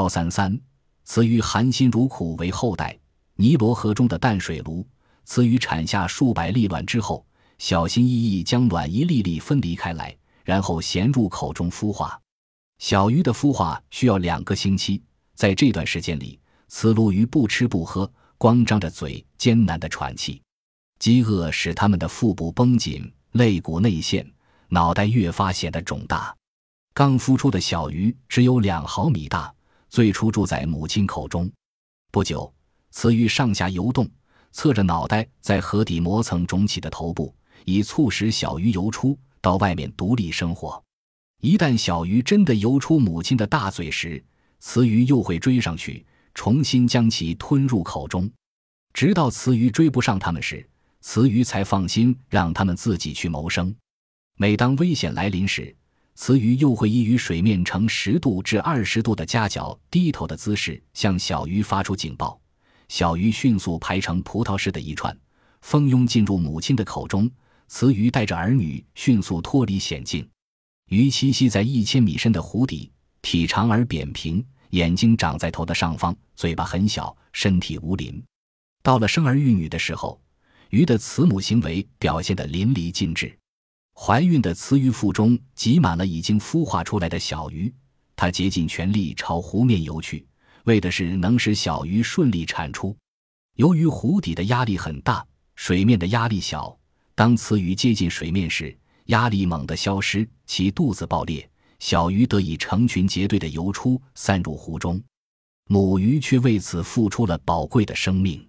幺三三，雌鱼含辛茹苦为后代。尼罗河中的淡水炉，雌鱼产下数百粒卵之后，小心翼翼将卵一粒粒分离开来，然后衔入口中孵化。小鱼的孵化需要两个星期，在这段时间里，雌鲈鱼不吃不喝，光张着嘴艰难地喘气。饥饿使它们的腹部绷紧，肋骨内陷，脑袋越发显得肿大。刚孵出的小鱼只有两毫米大，最初住在母亲口中。不久，雌鱼上下游动，侧着脑袋在河底磨蹭肿起的头部，以促使小鱼游出到外面独立生活。一旦小鱼真的游出母亲的大嘴时，雌鱼又会追上去，重新将其吞入口中，直到雌鱼追不上它们时。雌鱼才放心让它们自己去谋生。每当危险来临时，雌鱼又会依于水面呈十度至二十度的夹角低头的姿势向小鱼发出警报。小鱼迅速排成葡萄似的一串，蜂拥进入母亲的口中。雌鱼带着儿女迅速脱离险境。鱼栖息在一千米深的湖底，体长而扁平，眼睛长在头的上方，嘴巴很小，身体无鳞。到了生儿育女的时候。鱼的慈母行为表现得淋漓尽致。怀孕的雌鱼腹中挤满了已经孵化出来的小鱼，它竭尽全力朝湖面游去，为的是能使小鱼顺利产出。由于湖底的压力很大，水面的压力小，当雌鱼接近水面时，压力猛地消失，其肚子爆裂，小鱼得以成群结队地游出，散入湖中。母鱼却为此付出了宝贵的生命。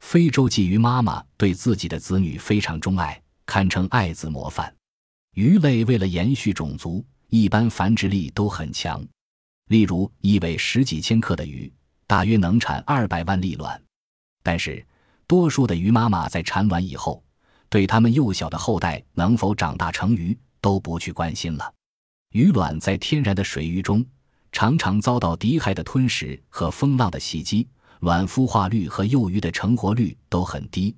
非洲鲫鱼妈妈对自己的子女非常钟爱，堪称爱子模范。鱼类为了延续种族，一般繁殖力都很强。例如，一尾十几千克的鱼，大约能产二百万粒卵。但是，多数的鱼妈妈在产卵以后，对它们幼小的后代能否长大成鱼都不去关心了。鱼卵在天然的水域中，常常遭到敌害的吞食和风浪的袭击。卵孵化率和幼鱼的成活率都很低，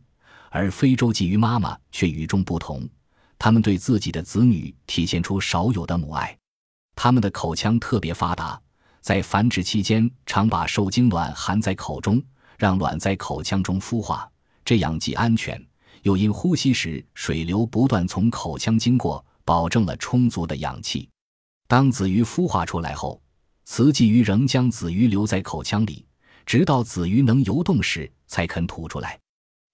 而非洲鲫鱼妈妈却与众不同。他们对自己的子女体现出少有的母爱。他们的口腔特别发达，在繁殖期间常把受精卵含在口中，让卵在口腔中孵化，这样既安全，又因呼吸时水流不断从口腔经过，保证了充足的氧气。当子鱼孵化出来后，雌鲫鱼仍将子鱼留在口腔里。直到子鱼能游动时，才肯吐出来，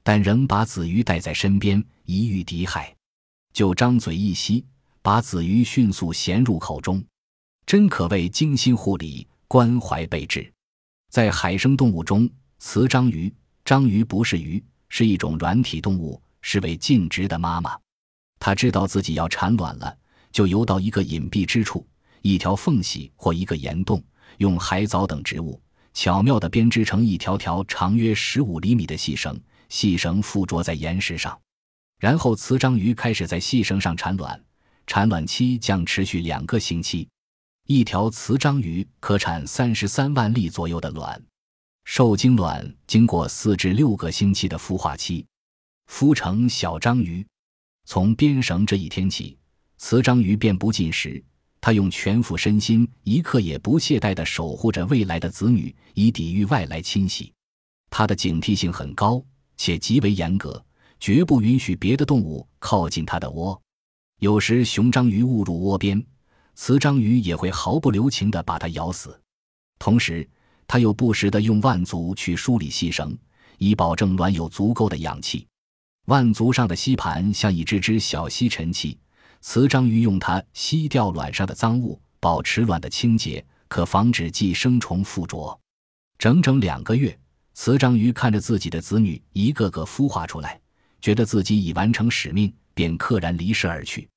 但仍把子鱼带在身边，以御敌害。就张嘴一吸，把子鱼迅速衔入口中，真可谓精心护理，关怀备至。在海生动物中，雌章鱼，章鱼不是鱼，是一种软体动物，是位尽职的妈妈。它知道自己要产卵了，就游到一个隐蔽之处，一条缝隙或一个岩洞，用海藻等植物。巧妙地编织成一条条长约十五厘米的细绳，细绳附着在岩石上，然后雌章鱼开始在细绳上产卵，产卵期将持续两个星期。一条雌章鱼可产三十三万粒左右的卵，受精卵经过四至六个星期的孵化期，孵成小章鱼。从编绳这一天起，雌章鱼便不进食。它用全副身心，一刻也不懈怠地守护着未来的子女，以抵御外来侵袭。它的警惕性很高，且极为严格，绝不允许别的动物靠近它的窝。有时雄章鱼误入窝边，雌章鱼也会毫不留情地把它咬死。同时，它又不时地用腕足去梳理细绳，以保证卵有足够的氧气。腕足上的吸盘像一只只小吸尘器。雌章鱼用它吸掉卵上的脏物，保持卵的清洁，可防止寄生虫附着。整整两个月，雌章鱼看着自己的子女一个个孵化出来，觉得自己已完成使命，便溘然离世而去。